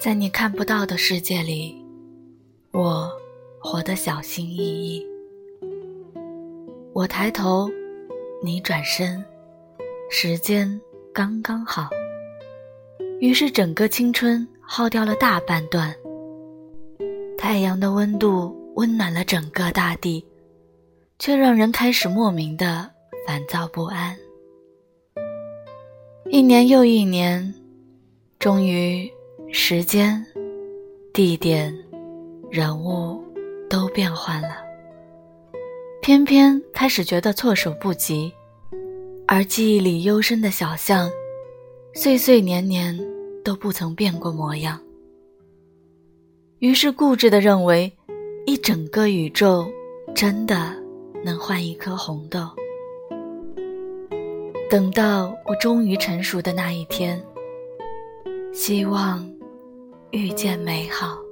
在你看不到的世界里，我活得小心翼翼。我抬头，你转身，时间刚刚好。于是整个青春耗掉了大半段。太阳的温度温暖了整个大地，却让人开始莫名的烦躁不安。一年又一年，终于。时间、地点、人物都变换了，偏偏开始觉得措手不及。而记忆里幽深的小巷，岁岁年年都不曾变过模样。于是固执地认为，一整个宇宙真的能换一颗红豆。等到我终于成熟的那一天，希望。遇见美好。